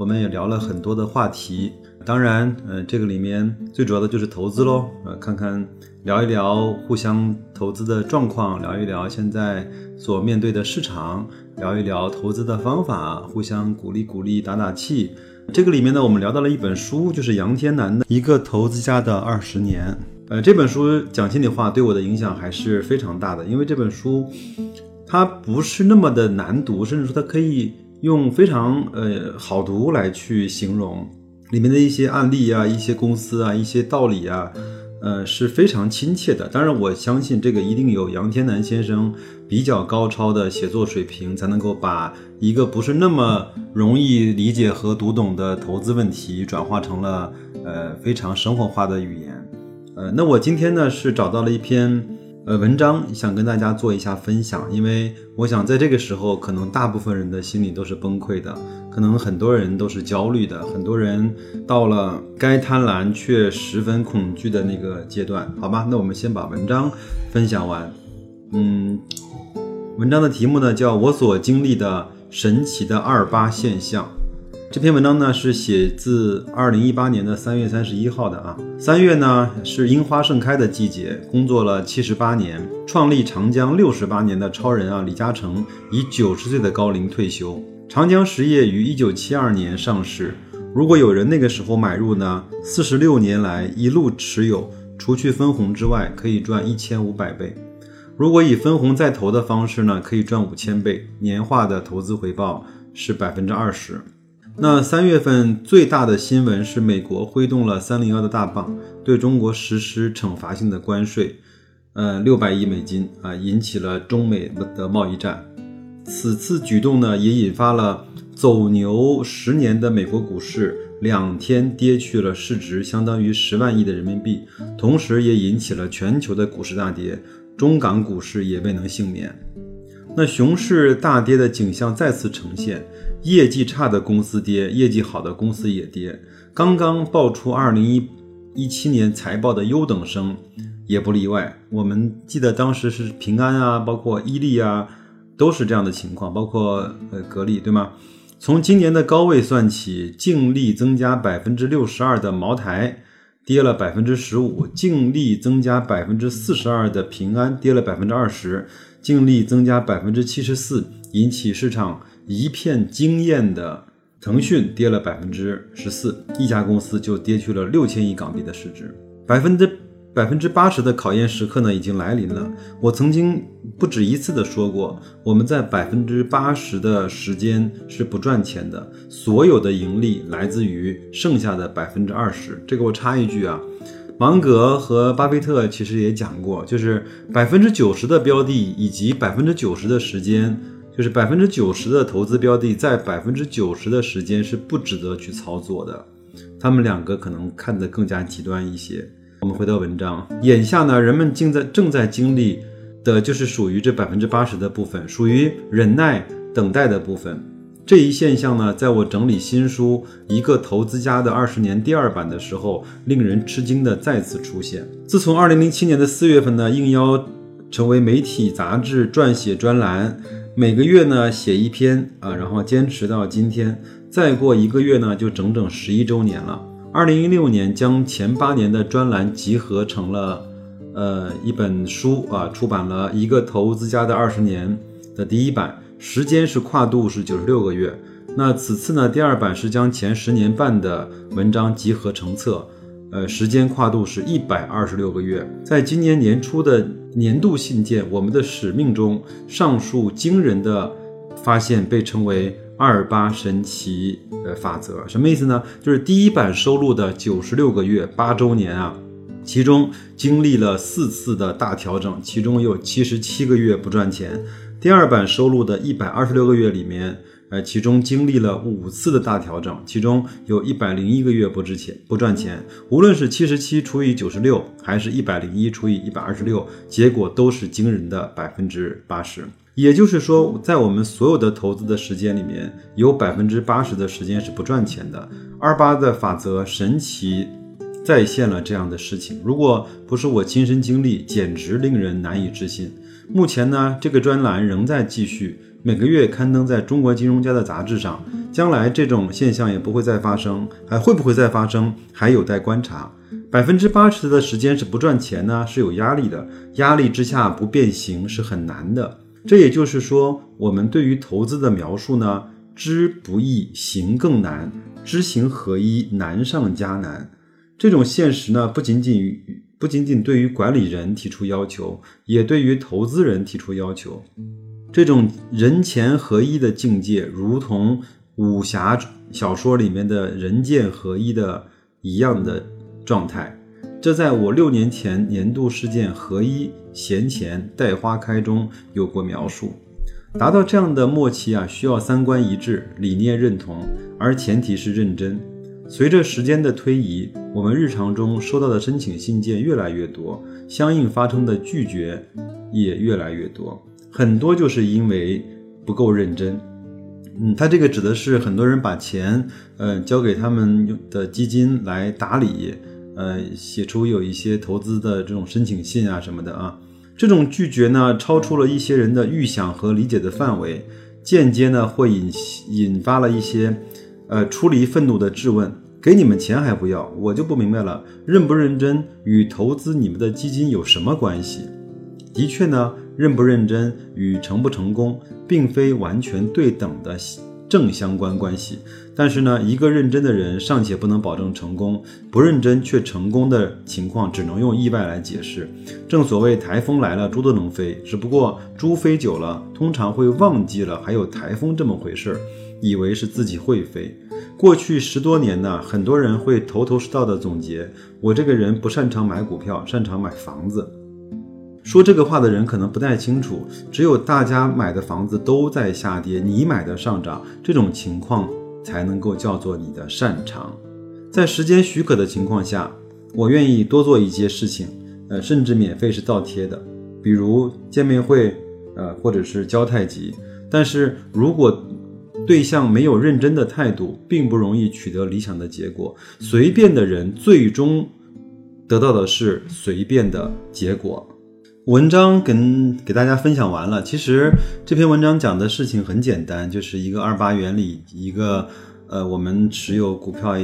我们也聊了很多的话题。当然，呃，这个里面最主要的就是投资喽，呃，看看聊一聊互相投资的状况，聊一聊现在所面对的市场，聊一聊投资的方法，互相鼓励鼓励，打打气。这个里面呢，我们聊到了一本书，就是杨天南的《一个投资家的二十年》。呃，这本书讲心里话，对我的影响还是非常大的，因为这本书它不是那么的难读，甚至说它可以用非常呃好读来去形容。里面的一些案例啊，一些公司啊，一些道理啊，呃，是非常亲切的。当然，我相信这个一定有杨天南先生比较高超的写作水平，才能够把一个不是那么容易理解和读懂的投资问题，转化成了呃非常生活化的语言。呃，那我今天呢是找到了一篇。呃，文章想跟大家做一下分享，因为我想在这个时候，可能大部分人的心里都是崩溃的，可能很多人都是焦虑的，很多人到了该贪婪却十分恐惧的那个阶段，好吧？那我们先把文章分享完。嗯，文章的题目呢叫我所经历的神奇的二八现象。这篇文章呢是写自二零一八年的三月三十一号的啊。三月呢是樱花盛开的季节。工作了七十八年，创立长江六十八年的超人啊李嘉诚以九十岁的高龄退休。长江实业于一九七二年上市。如果有人那个时候买入呢，四十六年来一路持有，除去分红之外，可以赚一千五百倍。如果以分红再投的方式呢，可以赚五千倍，年化的投资回报是百分之二十。那三月份最大的新闻是，美国挥动了三零幺的大棒，对中国实施惩罚性的关税，呃，六百亿美金啊，引起了中美的贸易战。此次举动呢，也引发了走牛十年的美国股市两天跌去了市值相当于十万亿的人民币，同时也引起了全球的股市大跌，中港股市也未能幸免。那熊市大跌的景象再次呈现。业绩差的公司跌，业绩好的公司也跌。刚刚爆出二零一一七年财报的优等生也不例外。我们记得当时是平安啊，包括伊利啊，都是这样的情况，包括呃格力，对吗？从今年的高位算起，净利增加百分之六十二的茅台跌了百分之十五，净利增加百分之四十二的平安跌了百分之二十，净利增加百分之七十四，引起市场。一片惊艳的腾讯跌了百分之十四，一家公司就跌去了六千亿港币的市值，百分之百分之八十的考验时刻呢已经来临了。我曾经不止一次的说过，我们在百分之八十的时间是不赚钱的，所有的盈利来自于剩下的百分之二十。这个我插一句啊，芒格和巴菲特其实也讲过，就是百分之九十的标的以及百分之九十的时间。就是百分之九十的投资标的，在百分之九十的时间是不值得去操作的，他们两个可能看得更加极端一些。我们回到文章，眼下呢，人们正在正在经历的就是属于这百分之八十的部分，属于忍耐等待的部分。这一现象呢，在我整理新书《一个投资家的二十年》第二版的时候，令人吃惊的再次出现。自从二零零七年的四月份呢，应邀成为媒体杂志撰写专栏。每个月呢写一篇啊，然后坚持到今天，再过一个月呢就整整十一周年了。二零一六年将前八年的专栏集合成了，呃一本书啊，出版了一个投资家的二十年的第一版，时间是跨度是九十六个月。那此次呢第二版是将前十年半的文章集合成册。呃，时间跨度是一百二十六个月。在今年年初的年度信件《我们的使命》中，上述惊人的发现被称为“二八神奇”呃法则。什么意思呢？就是第一版收录的九十六个月八周年啊，其中经历了四次的大调整，其中有七十七个月不赚钱。第二版收录的一百二十六个月里面，呃，其中经历了五次的大调整，其中有一百零一个月不值钱、不赚钱。无论是七十七除以九十六，还是一百零一除以一百二十六，结果都是惊人的百分之八十。也就是说，在我们所有的投资的时间里面，有百分之八十的时间是不赚钱的。二八的法则神奇再现了这样的事情，如果不是我亲身经历，简直令人难以置信。目前呢，这个专栏仍在继续。每个月刊登在中国金融家的杂志上，将来这种现象也不会再发生，还会不会再发生，还有待观察。百分之八十的时间是不赚钱呢，是有压力的，压力之下不变形是很难的。这也就是说，我们对于投资的描述呢，知不易，行更难，知行合一，难上加难。这种现实呢，不仅仅于不仅仅对于管理人提出要求，也对于投资人提出要求。这种人钱合一的境界，如同武侠小说里面的人剑合一的一样的状态。这在我六年前年度事件“合一闲钱待花开”中有过描述。达到这样的默契啊，需要三观一致、理念认同，而前提是认真。随着时间的推移，我们日常中收到的申请信件越来越多，相应发生的拒绝也越来越多。很多就是因为不够认真，嗯，他这个指的是很多人把钱，呃，交给他们的基金来打理，呃，写出有一些投资的这种申请信啊什么的啊，这种拒绝呢，超出了一些人的预想和理解的范围，间接呢会引引发了一些，呃，出离愤怒的质问：给你们钱还不要？我就不明白了，认不认真与投资你们的基金有什么关系？的确呢。认不认真与成不成功，并非完全对等的正相关关系。但是呢，一个认真的人尚且不能保证成功，不认真却成功的情况，只能用意外来解释。正所谓台风来了，猪都能飞。只不过猪飞久了，通常会忘记了还有台风这么回事儿，以为是自己会飞。过去十多年呢，很多人会头头是道的总结：我这个人不擅长买股票，擅长买房子。说这个话的人可能不太清楚，只有大家买的房子都在下跌，你买的上涨，这种情况才能够叫做你的擅长。在时间许可的情况下，我愿意多做一些事情，呃，甚至免费是倒贴的，比如见面会，呃，或者是教太极。但是如果对象没有认真的态度，并不容易取得理想的结果。随便的人最终得到的是随便的结果。文章跟给大家分享完了。其实这篇文章讲的事情很简单，就是一个二八原理，一个呃我们持有股票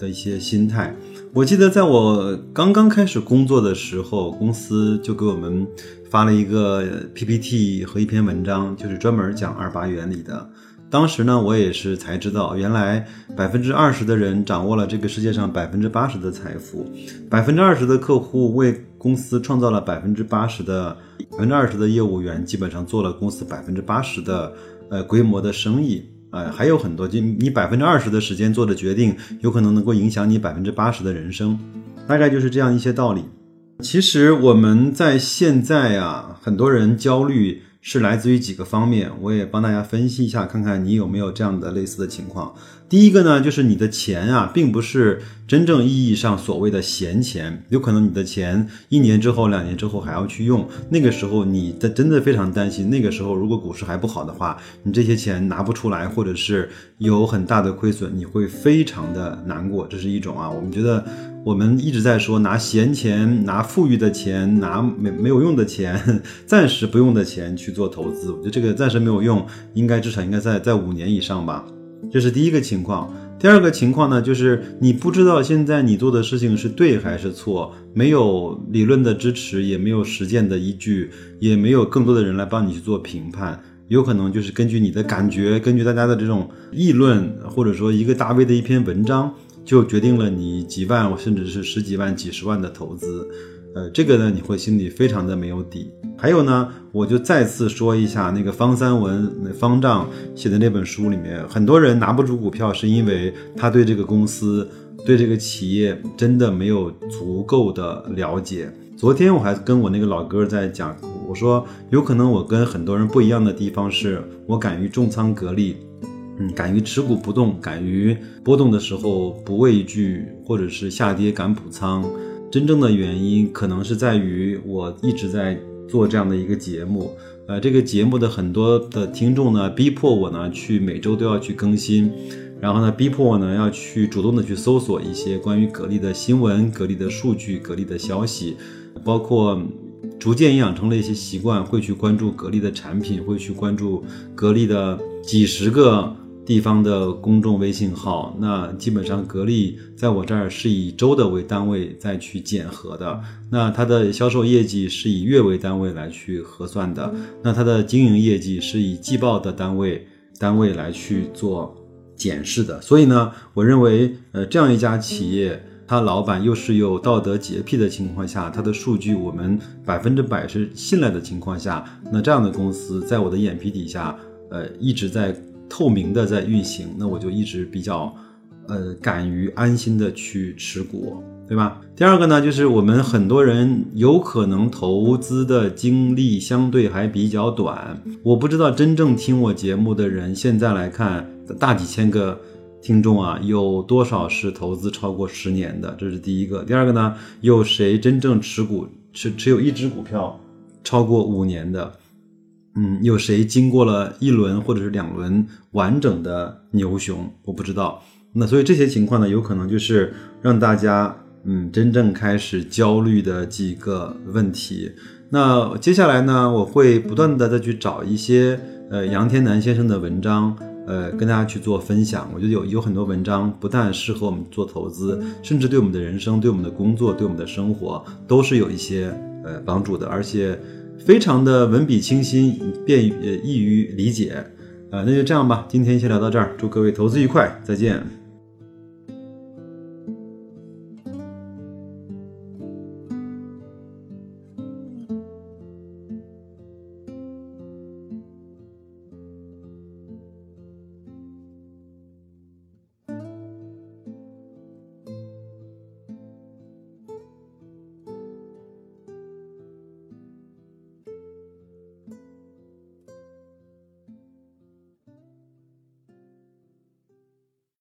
的一些心态。我记得在我刚刚开始工作的时候，公司就给我们发了一个 PPT 和一篇文章，就是专门讲二八原理的。当时呢，我也是才知道，原来百分之二十的人掌握了这个世界上百分之八十的财富，百分之二十的客户为公司创造了百分之八十的，百分之二十的业务员基本上做了公司百分之八十的呃规模的生意，呃还有很多，就你百分之二十的时间做的决定，有可能能够影响你百分之八十的人生，大概就是这样一些道理。其实我们在现在啊，很多人焦虑。是来自于几个方面，我也帮大家分析一下，看看你有没有这样的类似的情况。第一个呢，就是你的钱啊，并不是真正意义上所谓的闲钱，有可能你的钱一年之后、两年之后还要去用，那个时候你的真的非常担心。那个时候如果股市还不好的话，你这些钱拿不出来，或者是有很大的亏损，你会非常的难过。这是一种啊，我们觉得。我们一直在说拿闲钱、拿富裕的钱、拿没没有用的钱、暂时不用的钱去做投资，我觉得这个暂时没有用，应该至少应该在在五年以上吧。这是第一个情况。第二个情况呢，就是你不知道现在你做的事情是对还是错，没有理论的支持，也没有实践的依据，也没有更多的人来帮你去做评判，有可能就是根据你的感觉，根据大家的这种议论，或者说一个大 V 的一篇文章。就决定了你几万甚至是十几万、几十万的投资，呃，这个呢你会心里非常的没有底。还有呢，我就再次说一下那个方三文、方丈写的那本书里面，很多人拿不住股票，是因为他对这个公司、对这个企业真的没有足够的了解。昨天我还跟我那个老哥在讲，我说有可能我跟很多人不一样的地方是，我敢于重仓格力。嗯，敢于持股不动，敢于波动的时候不畏惧，或者是下跌敢补仓。真正的原因可能是在于我一直在做这样的一个节目，呃，这个节目的很多的听众呢，逼迫我呢去每周都要去更新，然后呢，逼迫我呢要去主动的去搜索一些关于格力的新闻、格力的数据、格力的消息，包括逐渐养成了一些习惯，会去关注格力的产品，会去关注格力的几十个。地方的公众微信号，那基本上格力在我这儿是以周的为单位再去检核的，那它的销售业绩是以月为单位来去核算的，那它的经营业绩是以季报的单位单位来去做检视的。所以呢，我认为，呃，这样一家企业，它老板又是有道德洁癖的情况下，它的数据我们百分之百是信赖的情况下，那这样的公司在我的眼皮底下，呃，一直在。透明的在运行，那我就一直比较，呃，敢于安心的去持股，对吧？第二个呢，就是我们很多人有可能投资的经历相对还比较短，我不知道真正听我节目的人，现在来看大几千个听众啊，有多少是投资超过十年的？这是第一个。第二个呢，有谁真正持股持持有一只股票超过五年的？嗯，有谁经过了一轮或者是两轮完整的牛熊？我不知道。那所以这些情况呢，有可能就是让大家嗯真正开始焦虑的几个问题。那接下来呢，我会不断的再去找一些呃杨天南先生的文章，呃跟大家去做分享。我觉得有有很多文章不但适合我们做投资，甚至对我们的人生、对我们的工作、对我们的生活都是有一些呃帮助的，而且。非常的文笔清新，便呃易于理解，呃，那就这样吧，今天先聊到这儿，祝各位投资愉快，再见。